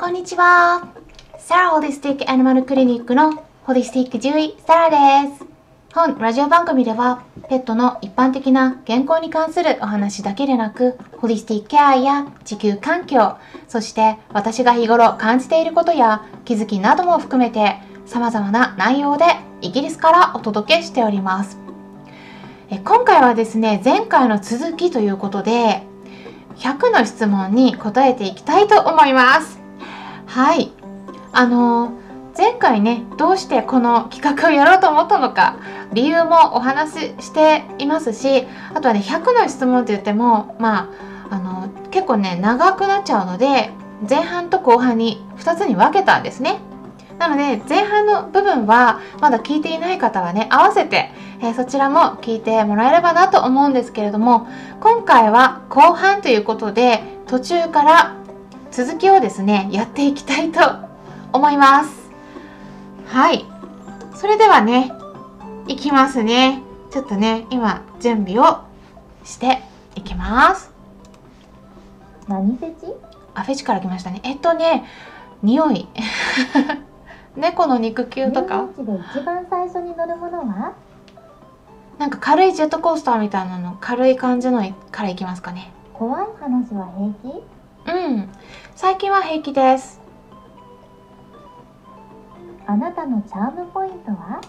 こんにちは。サラホリスティックアニマルクリニックのホリスティック獣医サラです。本ラジオ番組ではペットの一般的な健康に関するお話だけでなく、ホリスティックケアや地球環境、そして私が日頃感じていることや気づきなども含めて様々な内容でイギリスからお届けしております。え今回はですね、前回の続きということで、100の質問に答えていきたいと思います。はい。あの前回ね、どうしてこの企画をやろうと思ったのか、理由もお話ししていますし、あとはね、100の質問って言っても、まあ、あの、結構ね、長くなっちゃうので、前半と後半に2つに分けたんですね。なので、前半の部分は、まだ聞いていない方はね、合わせて、えー、そちらも聞いてもらえればなと思うんですけれども、今回は後半ということで、途中から続きをですね、やっていきたいと思います。はい。それではね、いきますね。ちょっとね、今、準備をしていきます。何フェチ？あ、フェチから来ましたね。えっとね、匂い。猫の肉球とか？で一番最初に乗るものは？なんか軽いジェットコースターみたいなの、軽い感じのからいきますかね。怖い話は平気？うん。最近は平気です。あなたのチャームポイントは？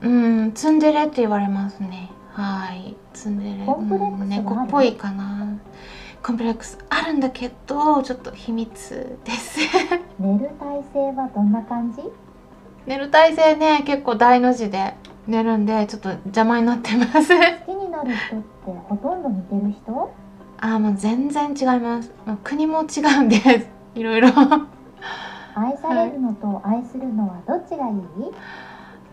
うんツンデレって言われますね。はい。ツンデレ。コンプレックス猫っぽいかな。コンプレックスあるんだけどちょっと秘密です。寝る体勢はどんな感じ？寝る体勢ね結構大の字で寝るんでちょっと邪魔になってます。好きになる人ってほとんど似てる人？ああもう全然違います。国も違うんで いろいろ。愛されるのと愛するのはどっちがいい、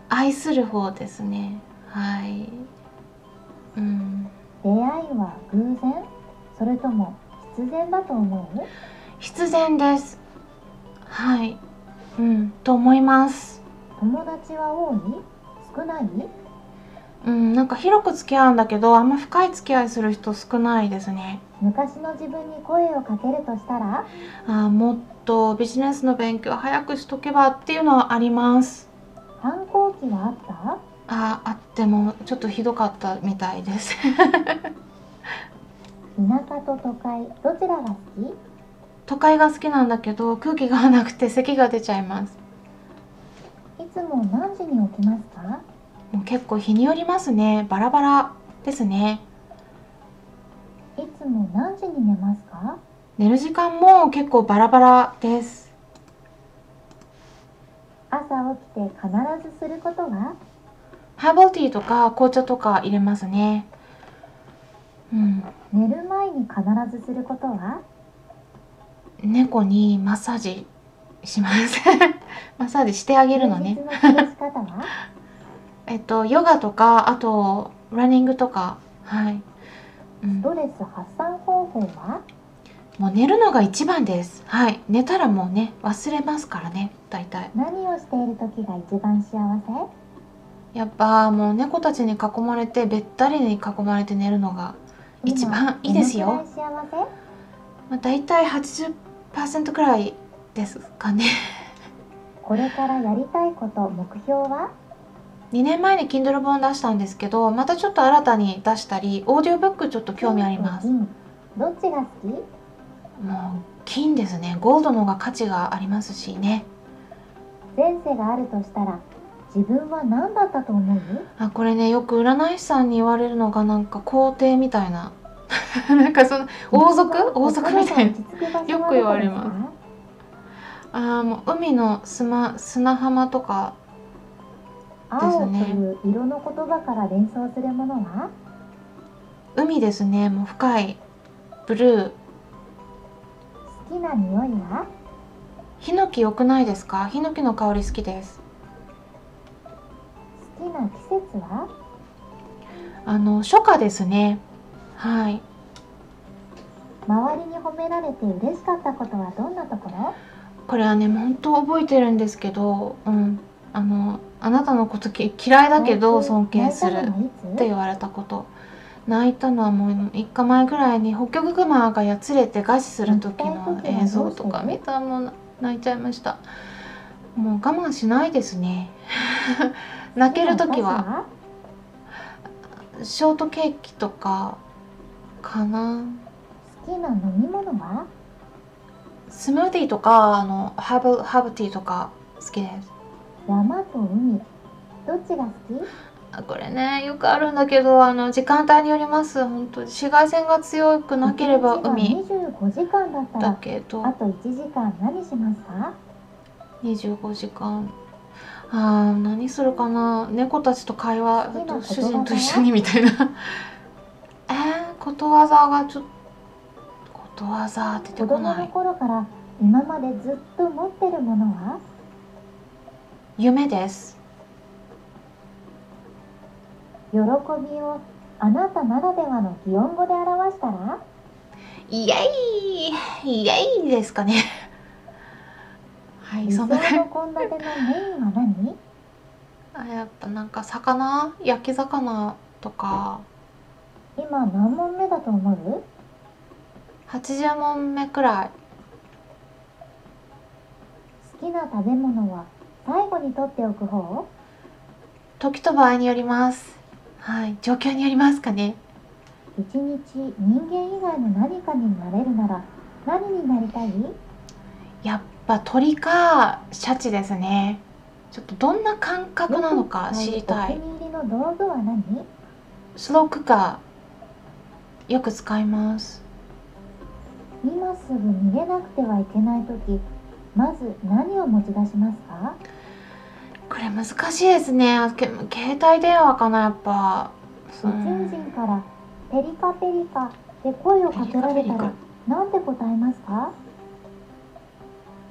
愛する方ですね。はい。うん。出会いは偶然？それとも必然だと思う？必然です。はい。うん。と思います。友達は多い？少ない？うんなんか広く付き合うんだけどあんま深い付き合いする人少ないですね。昔の自分に声をかけるとしたら？あもっとビジネスの勉強早くしとけばっていうのはあります。反抗期はあった？ああってもちょっとひどかったみたいです。田舎と都会どちらが好き？都会が好きなんだけど空気がなくて咳が出ちゃいます。いつも何時に起きますか？もう結構日によりますね。バラバラですね。いつも何時に寝ますか？寝る時間も結構バラバラです。朝起きて必ずすることは？ハーブティーとか紅茶とか入れますね。うん。寝る前に必ずすることは？猫にマッサージします。マッサージしてあげるのねえっとヨガとかあとランニングとか。はい。ストレス発散方法は？もう寝るのが一番です。はい。寝たらもうね忘れますからね。大体。何をしている時が一番幸せ？やっぱもう猫たちに囲まれてべったりに囲まれて寝るのが一番いいですよ。幸せ、まあ、大体80%くらいですかね。これからやりたいこと目標は？2年前に Kindle 本出したんですけどまたちょっと新たに出したりオーディオブックちょっと興味あります。どっちが好き？もう金ですね。ゴールドの方が価値がありますしね。前世があるとしたら自分は何だったと思う？あこれねよく占い師さんに言われるのがなんか皇帝みたいな。なんかその王族？王族みたいな。よく言われます。あもう海の砂砂浜とか青という色の言葉から連想するものは？海ですね。もう深い。ブルー。好きな匂いは？ヒノキ良くないですか？ヒノキの香り好きです。好きな季節は？あの初夏ですね。はい。周りに褒められて嬉しかったことはどんなところ？これはね本当覚えてるんですけどうん。あのあなたのこと嫌いだけど尊敬するって言われたこと。泣いたのはもう3日前ぐらいにホッキョクグマがやつれて餓死する時の映像とか見たらもう泣いちゃいました。もう我慢しないですね。泣ける時は。ショートケーキとかかな。好きな飲み物は？スムーティーとかあのハーブハーブティーとか好きです山と海どっちが好き？あこれねよくあるんだけどあの時間帯によります。本当紫外線が強くなければ海。25時間だっただらけど。あと1時間何しますか？25時間。あー何するかな？猫たちと会話と主人と一緒にみたいな。えー、ことわざがちょっとことわざ出て子供のこない。頃から今までずっと持ってるものは？夢です。喜びをあなたならではの擬音語で表したら？イエイ。イエイですかね。はいそんな感献立のメインは何？じあやっぱなんか魚？焼き魚とか。今何問目だと思う？80問目くらい。好きな食べ物は？最後に取っておく方？時と場合によります。はい。状況によりますかね。一日人間以外の何かになれるなら何になりたい？やっぱ鳥かシャチですね。ちょっとどんな感覚なのか知りたい。お気に入りの道具は何？スロークッカーよく使います。今すぐ逃げなくてはいけない時まず何を持ち出しますか？これ難しいですね。け携帯電話かなやっぱ。宇宙人からペリカペリカで声をかけられたら何て答えますか？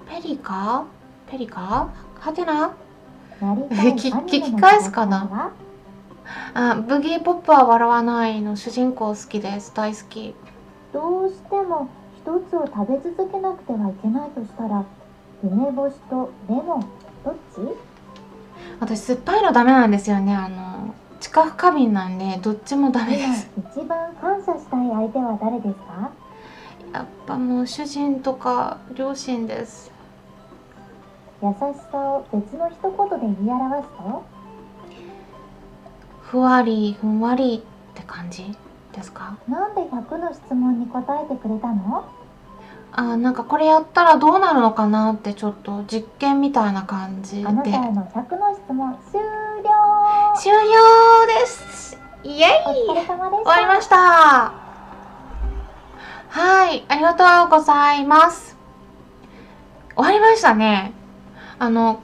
ペリカ？ペリカ？はてな？聞き聞き返すかな？あブギーポップは笑わないの主人公好きです。大好き。どうしても一つを食べ続けなくてはいけないとしたら梅干しとレモン。どっち？私酸っぱいのダメなんですよね。あの知覚過敏なんでどっちもダメで今す一番感謝したい相手は誰ですか？やっぱもう主人とか両親です。優しさを別の一言で言い表すと？ふわりふんわりって感じですか？なんで100の質問に答えてくれたの？あなんかこれやったらどうなるのかなってちょっと実験みたいな感じで。あなたへの100の質問終了終了ですイエイお疲れ様でした終わりましたはいありがとうございます終わりましたねあの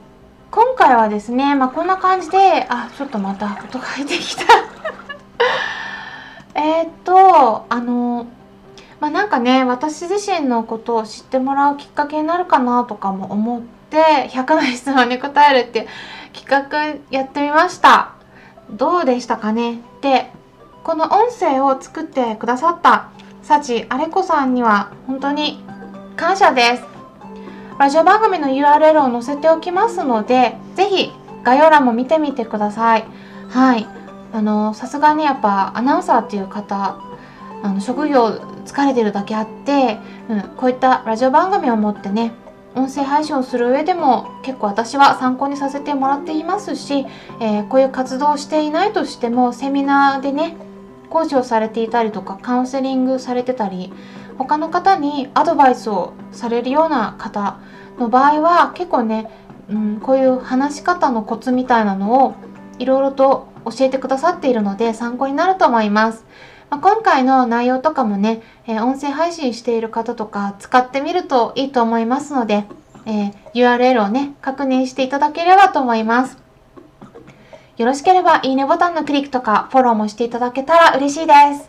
今回はですねまあこんな感じであちょっとまた音が入ってきたえっとあのまあなんかね私自身のことを知ってもらうきっかけになるかなとかも思って100の質問に答えるって企画やってみました。どうでしたかね？でこの音声を作ってくださった幸あれこさんには本当に感謝です。ラジオ番組の URL を載せておきますのでぜひ概要欄も見てみてください。はい。あのさすがにやっぱアナウンサーっていう方あの職業疲れてるだけあって、うん、こういったラジオ番組を持ってね音声配信をする上でも結構私は参考にさせてもらっていますし、えーこういう活動をしていないとしてもセミナーでね講師をされていたりとかカウンセリングされてたり他の方にアドバイスをされるような方の場合は結構ね、うん、こういう話し方のコツみたいなのをいろいろと教えてくださっているので参考になると思います。まあ今回の内容とかもね、えー音声配信している方とか使ってみるといいと思いますので、えー URL をね確認していただければと思います。よろしければいいねボタンのクリックとかフォローもしていただけたら嬉しいです。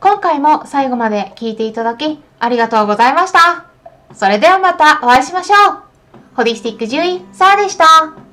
今回も最後まで聞いていただきありがとうございました。それではまたお会いしましょう。ホリスティック獣医、サラでした。